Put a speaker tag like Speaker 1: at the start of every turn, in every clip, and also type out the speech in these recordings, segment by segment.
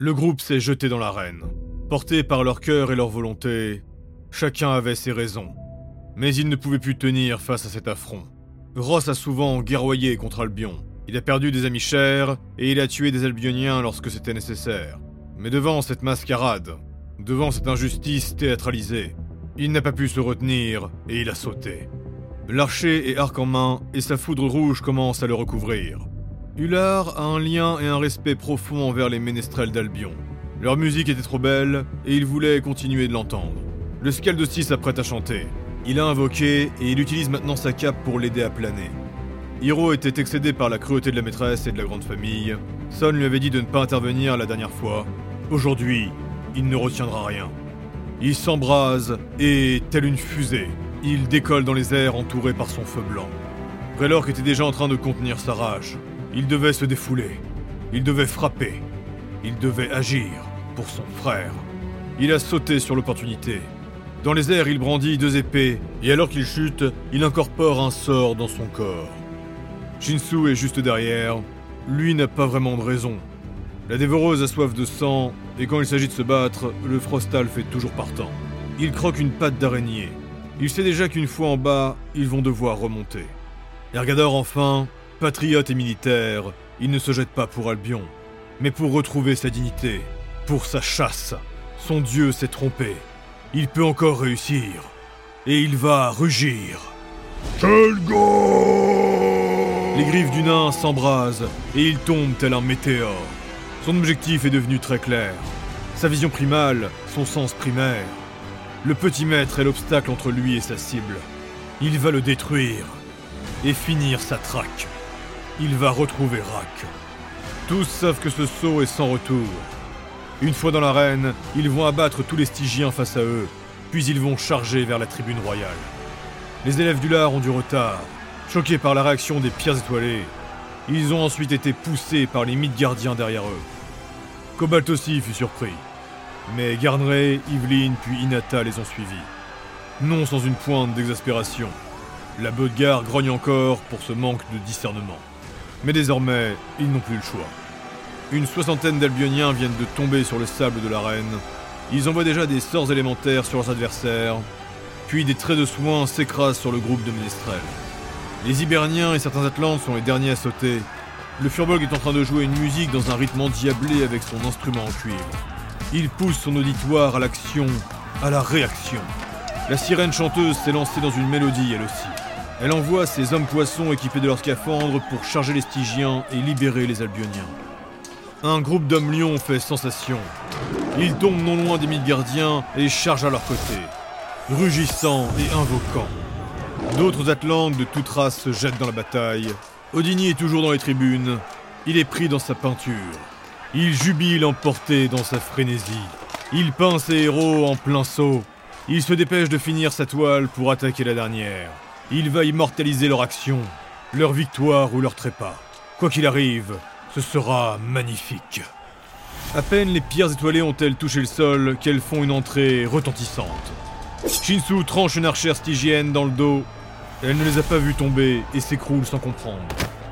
Speaker 1: Le groupe s'est jeté dans l'arène. Porté par leur cœur et leur volonté, chacun avait ses raisons. Mais il ne pouvait plus tenir face à cet affront. Ross a souvent guerroyé contre Albion. Il a perdu des amis chers et il a tué des Albioniens lorsque c'était nécessaire. Mais devant cette mascarade, devant cette injustice théâtralisée, il n'a pas pu se retenir et il a sauté. L'archer est arc en main et sa foudre rouge commence à le recouvrir. Hullard a un lien et un respect profond envers les ménestrels d'Albion. Leur musique était trop belle et il voulait continuer de l'entendre. Le Skaldossi s'apprête à chanter. Il a invoqué et il utilise maintenant sa cape pour l'aider à planer. Hiro était excédé par la cruauté de la maîtresse et de la grande famille. Son lui avait dit de ne pas intervenir la dernière fois. Aujourd'hui, il ne retiendra rien. Il s'embrase et, telle une fusée, il décolle dans les airs entouré par son feu blanc. Raylork était déjà en train de contenir sa rage. Il devait se défouler. Il devait frapper. Il devait agir pour son frère. Il a sauté sur l'opportunité. Dans les airs, il brandit deux épées, et alors qu'il chute, il incorpore un sort dans son corps. Shinsu est juste derrière. Lui n'a pas vraiment de raison. La dévoreuse a soif de sang, et quand il s'agit de se battre, le Frostal fait toujours partant. Il croque une patte d'araignée. Il sait déjà qu'une fois en bas, ils vont devoir remonter. Ergador enfin, patriote et militaire, il ne se jette pas pour Albion, mais pour retrouver sa dignité, pour sa chasse. Son dieu s'est trompé. Il peut encore réussir. Et il va rugir. Les griffes du nain s'embrasent et il tombe tel un météore. Son objectif est devenu très clair. Sa vision primale, son sens primaire. Le petit maître est l'obstacle entre lui et sa cible. Il va le détruire et finir sa traque. Il va retrouver Rak. Tous savent que ce saut est sans retour. Une fois dans l'arène, ils vont abattre tous les Stygiens face à eux, puis ils vont charger vers la tribune royale. Les élèves du Lard ont du retard. Choqués par la réaction des pierres étoilées, ils ont ensuite été poussés par les gardiens derrière eux. Cobalt aussi fut surpris. Mais Garnray, Yveline puis Inata les ont suivis. Non sans une pointe d'exaspération. La Bodgar grogne encore pour ce manque de discernement. Mais désormais, ils n'ont plus le choix. Une soixantaine d'Albioniens viennent de tomber sur le sable de l'arène. Ils envoient déjà des sorts élémentaires sur leurs adversaires, puis des traits de soin s'écrasent sur le groupe de Ménestrels. Les Hiberniens et certains Atlantes sont les derniers à sauter. Le Furbolg est en train de jouer une musique dans un rythme endiablé avec son instrument en cuivre. Il pousse son auditoire à l'action, à la réaction. La sirène chanteuse s'est lancée dans une mélodie elle aussi. Elle envoie ses hommes poissons équipés de leurs scaphandres pour charger les Stygiens et libérer les Albioniens. Un groupe d'hommes lions fait sensation. Ils tombent non loin des gardiens et chargent à leur côté, rugissant et invoquant. D'autres Atlantes de toute race se jettent dans la bataille. Odigny est toujours dans les tribunes. Il est pris dans sa peinture. Il jubile emporté dans sa frénésie. Il peint ses héros en plein saut. Il se dépêche de finir sa toile pour attaquer la dernière. Il va immortaliser leur action, leur victoire ou leur trépas. Quoi qu'il arrive, ce sera magnifique. À peine les pierres étoilées ont-elles touché le sol qu'elles font une entrée retentissante. Shinsu tranche une archère stygienne dans le dos. Elle ne les a pas vus tomber et s'écroule sans comprendre.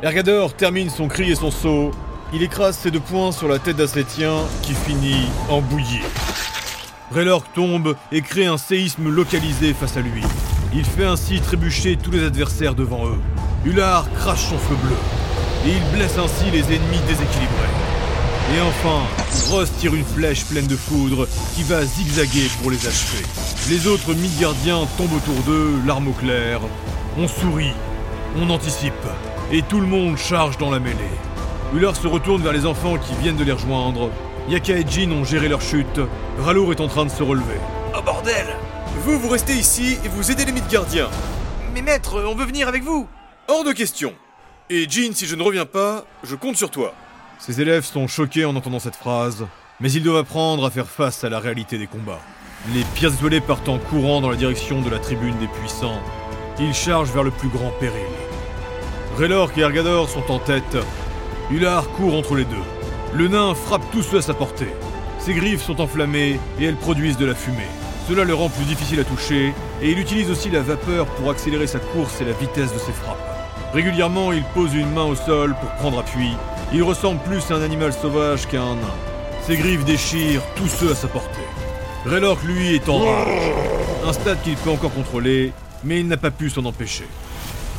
Speaker 1: Ergador termine son cri et son saut il écrase ses deux poings sur la tête d'Assétien qui finit en bouillie. Raylork tombe et crée un séisme localisé face à lui. Il fait ainsi trébucher tous les adversaires devant eux. Hullard crache son feu bleu et il blesse ainsi les ennemis déséquilibrés. Et enfin, Ross tire une flèche pleine de foudre qui va zigzaguer pour les achever. Les autres Midgardiens tombent autour d'eux, l'arme au clair. On sourit, on anticipe, et tout le monde charge dans la mêlée. Uller se retourne vers les enfants qui viennent de les rejoindre. Yaka et Jin ont géré leur chute. Ralour est en train de se relever.
Speaker 2: Oh bordel Vous, vous restez ici et vous aidez les gardiens.
Speaker 3: Mais maître, on veut venir avec vous
Speaker 2: Hors de question Et Jin, si je ne reviens pas, je compte sur toi.
Speaker 1: Ses élèves sont choqués en entendant cette phrase, mais ils doivent apprendre à faire face à la réalité des combats. Les pierres étoilées partent en courant dans la direction de la tribune des puissants. Ils chargent vers le plus grand péril. Raylork et Ergador sont en tête, Hullard court entre les deux. Le nain frappe tous ceux à sa portée. Ses griffes sont enflammées et elles produisent de la fumée. Cela le rend plus difficile à toucher et il utilise aussi la vapeur pour accélérer sa course et la vitesse de ses frappes. Régulièrement, il pose une main au sol pour prendre appui. Il ressemble plus à un animal sauvage qu'à un nain. Ses griffes déchirent tous ceux à sa portée. Raylork, lui, est en rage. Un stade qu'il peut encore contrôler, mais il n'a pas pu s'en empêcher.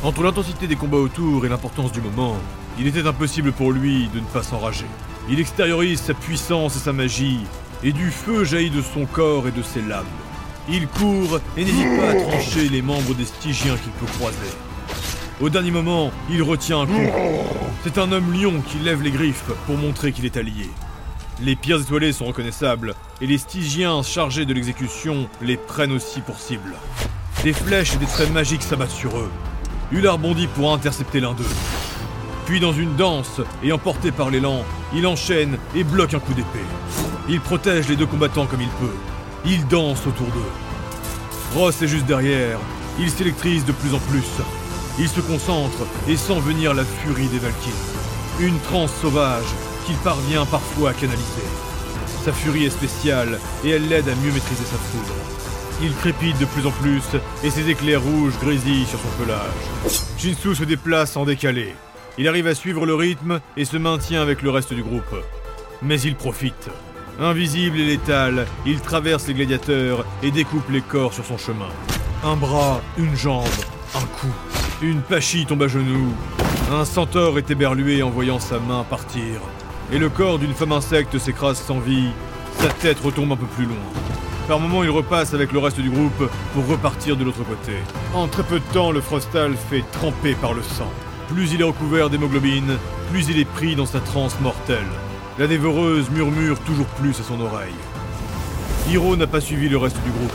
Speaker 1: Entre l'intensité des combats autour et l'importance du moment, il était impossible pour lui de ne pas s'enrager. Il extériorise sa puissance et sa magie, et du feu jaillit de son corps et de ses lames. Il court et n'hésite pas à trancher les membres des Stygiens qu'il peut croiser. Au dernier moment, il retient un coup. C'est un homme lion qui lève les griffes pour montrer qu'il est allié. Les pierres étoilées sont reconnaissables, et les Stygiens chargés de l'exécution les prennent aussi pour cible. Des flèches et des traits magiques s'abattent sur eux. Ular bondit pour intercepter l'un d'eux. Puis dans une danse, et emporté par l'élan, il enchaîne et bloque un coup d'épée. Il protège les deux combattants comme il peut. Il danse autour d'eux. Ross est juste derrière. Il s'électrise de plus en plus. Il se concentre et sent venir la furie des Valkyries. Une transe sauvage qu'il parvient parfois à canaliser. Sa furie est spéciale et elle l'aide à mieux maîtriser sa foudre. Il crépite de plus en plus et ses éclairs rouges grésillent sur son pelage. Shinsu se déplace en décalé. Il arrive à suivre le rythme et se maintient avec le reste du groupe. Mais il profite. Invisible et létal, il traverse les gladiateurs et découpe les corps sur son chemin. Un bras, une jambe, un coup. Une pachie tombe à genoux. Un centaure est éberlué en voyant sa main partir. Et le corps d'une femme insecte s'écrase sans vie. Sa tête retombe un peu plus loin. Par moments, il repasse avec le reste du groupe pour repartir de l'autre côté. En très peu de temps, le Frostal fait tremper par le sang. Plus il est recouvert d'hémoglobine, plus il est pris dans sa transe mortelle. La dévoreuse murmure toujours plus à son oreille. Hiro n'a pas suivi le reste du groupe.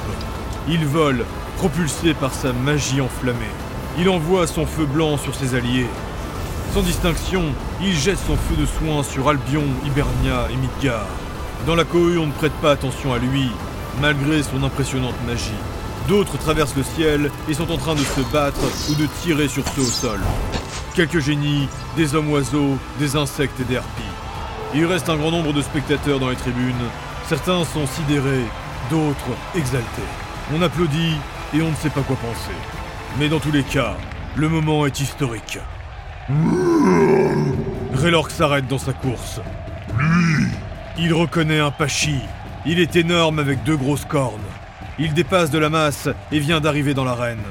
Speaker 1: Il vole, propulsé par sa magie enflammée. Il envoie son feu blanc sur ses alliés. Sans distinction, il jette son feu de soin sur Albion, Hibernia et Midgard. Dans la cohue, on ne prête pas attention à lui, malgré son impressionnante magie. D'autres traversent le ciel et sont en train de se battre ou de tirer sur ceux au sol. Quelques génies, des hommes oiseaux, des insectes et des harpies. Il reste un grand nombre de spectateurs dans les tribunes. Certains sont sidérés, d'autres exaltés. On applaudit et on ne sait pas quoi penser. Mais dans tous les cas, le moment est historique. Raylork s'arrête dans sa course. Il reconnaît un Pachi. Il est énorme avec deux grosses cornes. Il dépasse de la masse et vient d'arriver dans l'arène.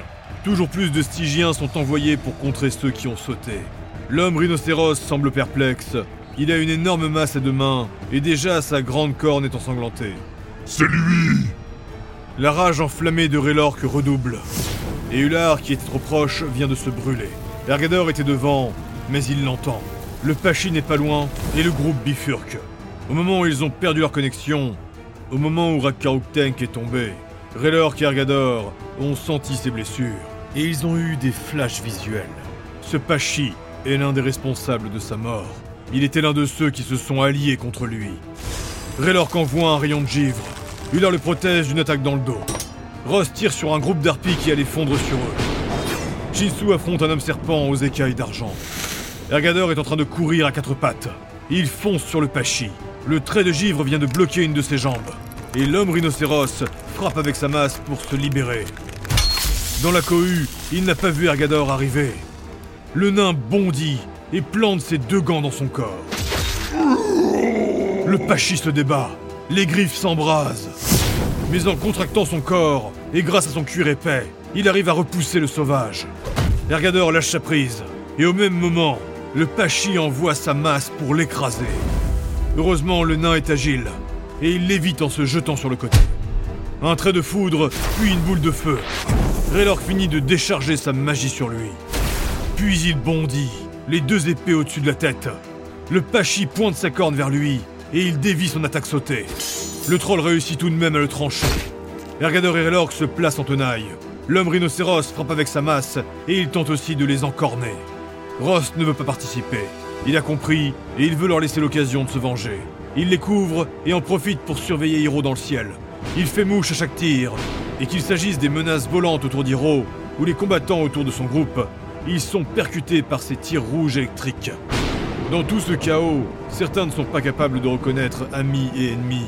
Speaker 1: Toujours plus de Stygiens sont envoyés pour contrer ceux qui ont sauté. L'homme rhinocéros semble perplexe. Il a une énorme masse à deux mains et déjà sa grande corne est ensanglantée.
Speaker 4: C'est lui
Speaker 1: La rage enflammée de Raylork redouble. Et Ular, qui était trop proche, vient de se brûler. Ergador était devant, mais il l'entend. Le Pachi n'est pas loin et le groupe bifurque. Au moment où ils ont perdu leur connexion, au moment où Rakaruktenk est tombé, Raylork et Ergador ont senti ses blessures et ils ont eu des flashs visuels. Ce Pachi est l'un des responsables de sa mort. Il était l'un de ceux qui se sont alliés contre lui. Raylork envoie un rayon de givre. Ular le protège d'une attaque dans le dos. Ross tire sur un groupe d'harpies qui allait fondre sur eux. Shinsu affronte un homme serpent aux écailles d'argent. Ergador est en train de courir à quatre pattes. Il fonce sur le Pachi. Le trait de givre vient de bloquer une de ses jambes. Et l'homme rhinocéros frappe avec sa masse pour se libérer. Dans la cohue, il n'a pas vu Ergador arriver. Le nain bondit et plante ses deux gants dans son corps. Le Pachi se débat. Les griffes s'embrasent. Mais en contractant son corps, et grâce à son cuir épais, il arrive à repousser le sauvage. Ergador lâche sa prise, et au même moment, le Pachi envoie sa masse pour l'écraser. Heureusement, le nain est agile, et il l'évite en se jetant sur le côté. Un trait de foudre, puis une boule de feu. Raylork finit de décharger sa magie sur lui. Puis il bondit, les deux épées au-dessus de la tête. Le Pachi pointe sa corne vers lui, et il dévie son attaque sautée. Le troll réussit tout de même à le trancher. Ergador et Raylork se placent en tenaille. L'homme rhinocéros frappe avec sa masse, et il tente aussi de les encorner. Ross ne veut pas participer. Il a compris, et il veut leur laisser l'occasion de se venger. Il les couvre et en profite pour surveiller Hiro dans le ciel. Il fait mouche à chaque tir, et qu'il s'agisse des menaces volantes autour d'Hiro ou les combattants autour de son groupe, ils sont percutés par ces tirs rouges électriques. Dans tout ce chaos, certains ne sont pas capables de reconnaître amis et ennemis.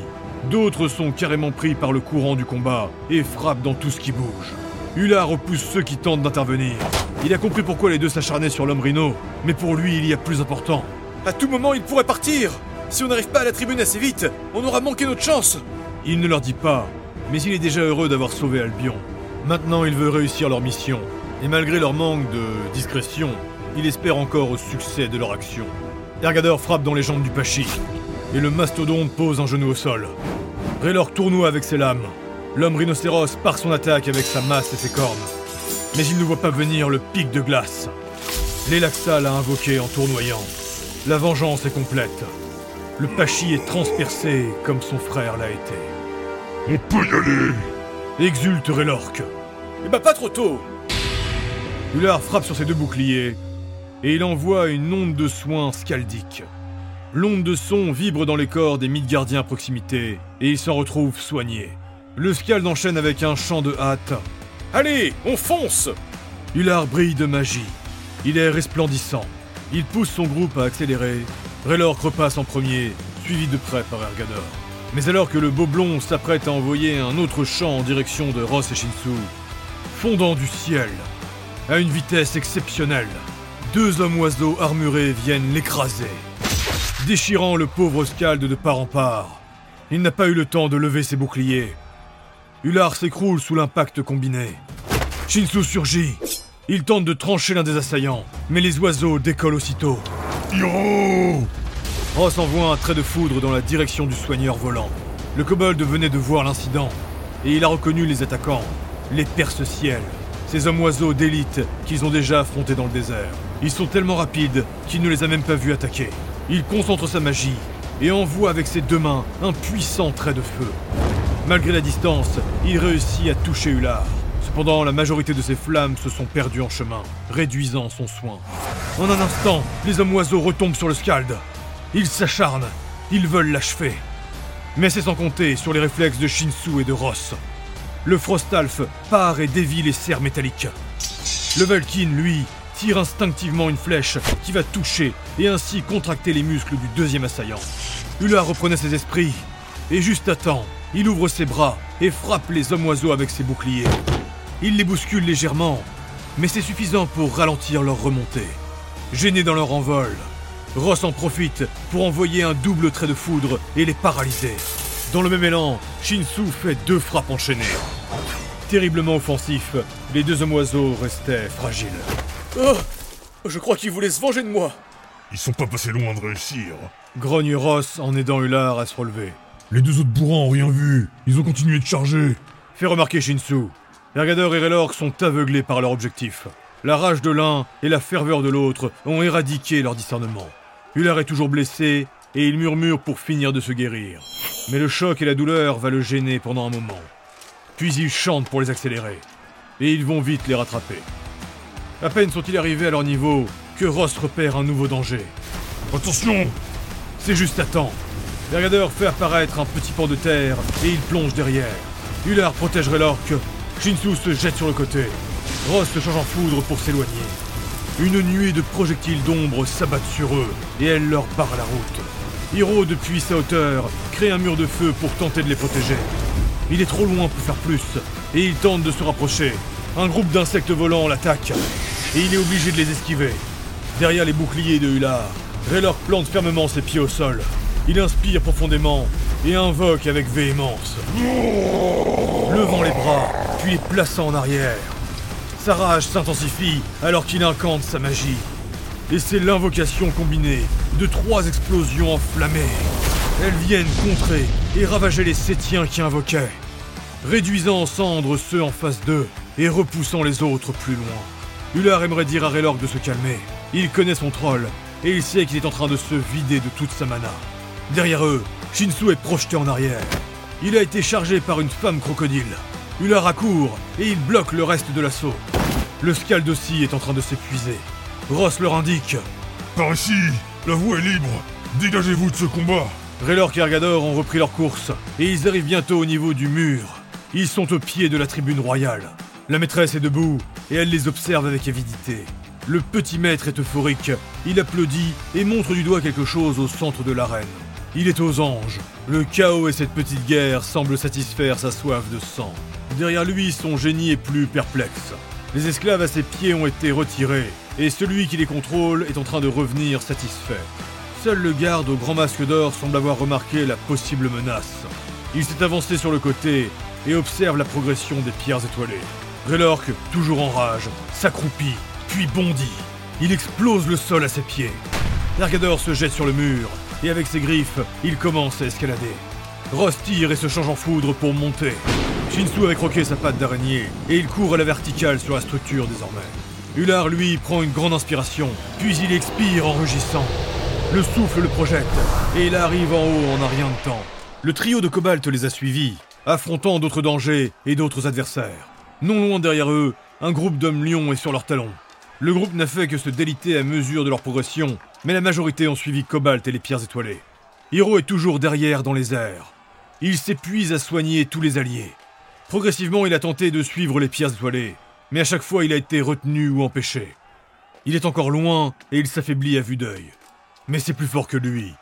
Speaker 1: D'autres sont carrément pris par le courant du combat et frappent dans tout ce qui bouge. Ular repousse ceux qui tentent d'intervenir. Il a compris pourquoi les deux s'acharnaient sur l'homme rhino, mais pour lui, il y a plus important.
Speaker 3: À tout moment, il pourrait partir
Speaker 2: Si on n'arrive pas à la tribune assez vite, on aura manqué notre chance
Speaker 1: Il ne leur dit pas, mais il est déjà heureux d'avoir sauvé Albion. Maintenant, il veut réussir leur mission. Et malgré leur manque de discrétion, il espère encore au succès de leur action. Ergador frappe dans les jambes du Pachi, et le mastodonte pose un genou au sol. Raylor tournoie avec ses lames. L'homme rhinocéros part son attaque avec sa masse et ses cornes. Mais il ne voit pas venir le pic de glace. L'Elaxa l'a invoqué en tournoyant. La vengeance est complète. Le Pachi est transpercé comme son frère l'a été.
Speaker 4: On peut y aller
Speaker 1: Exulte Raylork.
Speaker 2: Eh bah pas trop tôt
Speaker 1: Ular frappe sur ses deux boucliers et il envoie une onde de soins scaldique. L'onde de son vibre dans les corps des Midgardiens à proximité et ils s'en retrouvent soignés. Le Scald enchaîne avec un chant de hâte.
Speaker 2: Allez, on fonce
Speaker 1: Ular brille de magie. Il est resplendissant. Il pousse son groupe à accélérer. Raylork repasse en premier, suivi de près par Ergador. Mais alors que le beau blond s'apprête à envoyer un autre chant en direction de Ross et Shinsu, fondant du ciel, à une vitesse exceptionnelle, deux hommes oiseaux armurés viennent l'écraser, déchirant le pauvre Scald de part en part. Il n'a pas eu le temps de lever ses boucliers. Ular s'écroule sous l'impact combiné. Shinsu surgit. Il tente de trancher l'un des assaillants, mais les oiseaux décollent aussitôt.
Speaker 4: Hiro
Speaker 1: Ross envoie un trait de foudre dans la direction du soigneur volant. Le kobold venait de voir l'incident, et il a reconnu les attaquants, les perce-ciel, ces hommes oiseaux d'élite qu'ils ont déjà affrontés dans le désert. Ils sont tellement rapides qu'il ne les a même pas vus attaquer. Il concentre sa magie et envoie avec ses deux mains un puissant trait de feu. Malgré la distance, il réussit à toucher Ular. Cependant, la majorité de ses flammes se sont perdues en chemin, réduisant son soin. En un instant, les hommes oiseaux retombent sur le Scald. Ils s'acharnent, ils veulent l'achever. Mais c'est sans compter sur les réflexes de Shinsu et de Ross. Le Frostalf part et dévie les serres métalliques. Le Vulkin, lui, tire instinctivement une flèche qui va toucher et ainsi contracter les muscles du deuxième assaillant. Ular reprenait ses esprits, et juste à temps, il ouvre ses bras et frappe les hommes oiseaux avec ses boucliers. Il les bouscule légèrement, mais c'est suffisant pour ralentir leur remontée. Gênés dans leur envol, Ross en profite pour envoyer un double trait de foudre et les paralyser. Dans le même élan, Shinsu fait deux frappes enchaînées. Terriblement offensif, les deux hommes oiseaux restaient fragiles.
Speaker 2: Oh Je crois qu'ils voulaient se venger de moi
Speaker 4: Ils sont pas passés loin de réussir.
Speaker 1: Grogne Ross en aidant Ular à se relever.
Speaker 4: Les deux autres bourrins ont rien vu. Ils ont continué de charger.
Speaker 1: Fait remarquer Shinsu. Ergador et Raylork sont aveuglés par leur objectif. La rage de l'un et la ferveur de l'autre ont éradiqué leur discernement. Ular est toujours blessé et il murmure pour finir de se guérir. Mais le choc et la douleur va le gêner pendant un moment. Puis il chante pour les accélérer. Et ils vont vite les rattraper. À peine sont-ils arrivés à leur niveau que Ross repère un nouveau danger.
Speaker 4: Attention
Speaker 1: C'est juste à temps. Ergador fait apparaître un petit pan de terre et il plonge derrière. Ular protège Raylork. Shinsu se jette sur le côté. Ross se change en foudre pour s'éloigner. Une nuée de projectiles d'ombre s'abattent sur eux et elle leur barre la route. Hiro, depuis sa hauteur, crée un mur de feu pour tenter de les protéger. Il est trop loin pour faire plus et il tente de se rapprocher. Un groupe d'insectes volants l'attaque et il est obligé de les esquiver. Derrière les boucliers de Ular, Raylor plante fermement ses pieds au sol. Il inspire profondément et invoque avec véhémence. Levant les bras, puis les plaçant en arrière. Sa rage s'intensifie alors qu'il incante sa magie. Et c'est l'invocation combinée de trois explosions enflammées. Elles viennent contrer et ravager les Sétiens qui invoquaient, réduisant en cendres ceux en face d'eux et repoussant les autres plus loin. Ular aimerait dire à Raylork de se calmer. Il connaît son troll et il sait qu'il est en train de se vider de toute sa mana. Derrière eux, Shinsu est projeté en arrière. Il a été chargé par une femme crocodile. Ular accourt et il bloque le reste de l'assaut. Le Scald aussi est en train de s'épuiser. Ross leur indique.
Speaker 4: Par ici La voie est libre Dégagez-vous de ce combat
Speaker 1: Raylork et Ergador ont repris leur course et ils arrivent bientôt au niveau du mur. Ils sont au pied de la tribune royale. La maîtresse est debout et elle les observe avec avidité. Le petit maître est euphorique. Il applaudit et montre du doigt quelque chose au centre de l'arène. Il est aux anges. Le chaos et cette petite guerre semblent satisfaire sa soif de sang. Derrière lui, son génie est plus perplexe. Les esclaves à ses pieds ont été retirés, et celui qui les contrôle est en train de revenir satisfait. Seul le garde au grand masque d'or semble avoir remarqué la possible menace. Il s'est avancé sur le côté et observe la progression des pierres étoilées. Grelork, toujours en rage, s'accroupit, puis bondit. Il explose le sol à ses pieds. Dargador se jette sur le mur, et avec ses griffes, il commence à escalader. Ross tire et se change en foudre pour monter. Shinsu avait croqué sa patte d'araignée, et il court à la verticale sur la structure désormais. Ular, lui, prend une grande inspiration, puis il expire en rugissant. Le souffle le projette, et il arrive en haut en un rien de temps. Le trio de Cobalt les a suivis, affrontant d'autres dangers et d'autres adversaires. Non loin derrière eux, un groupe d'hommes lions est sur leurs talons. Le groupe n'a fait que se déliter à mesure de leur progression, mais la majorité ont suivi Cobalt et les pierres étoilées. Hiro est toujours derrière dans les airs. Il s'épuise à soigner tous les alliés. Progressivement, il a tenté de suivre les pierres étoilées, mais à chaque fois il a été retenu ou empêché. Il est encore loin et il s'affaiblit à vue d'œil. Mais c'est plus fort que lui.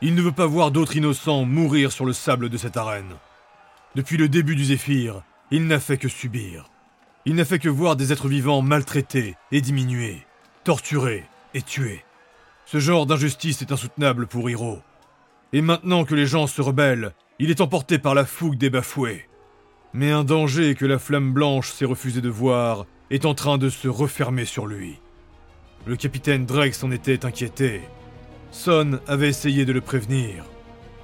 Speaker 1: Il ne veut pas voir d'autres innocents mourir sur le sable de cette arène. Depuis le début du Zéphyr, il n'a fait que subir. Il n'a fait que voir des êtres vivants maltraités et diminués, torturés et tués. Ce genre d'injustice est insoutenable pour Hiro. Et maintenant que les gens se rebellent, il est emporté par la fougue des bafoués. Mais un danger que la flamme blanche s'est refusé de voir est en train de se refermer sur lui. Le capitaine Drake s'en était inquiété. Son avait essayé de le prévenir.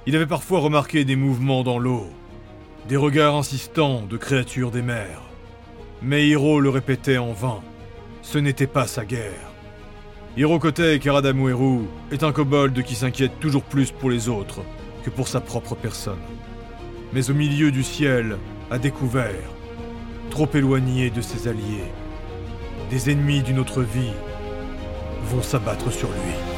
Speaker 1: Il avait parfois remarqué des mouvements dans l'eau, des regards insistants de créatures des mers. Mais Hiro le répétait en vain. Ce n'était pas sa guerre. Hirokote Karadamueru est un kobold qui s'inquiète toujours plus pour les autres que pour sa propre personne. Mais au milieu du ciel, à découvert, trop éloigné de ses alliés, des ennemis d'une autre vie vont s'abattre sur lui.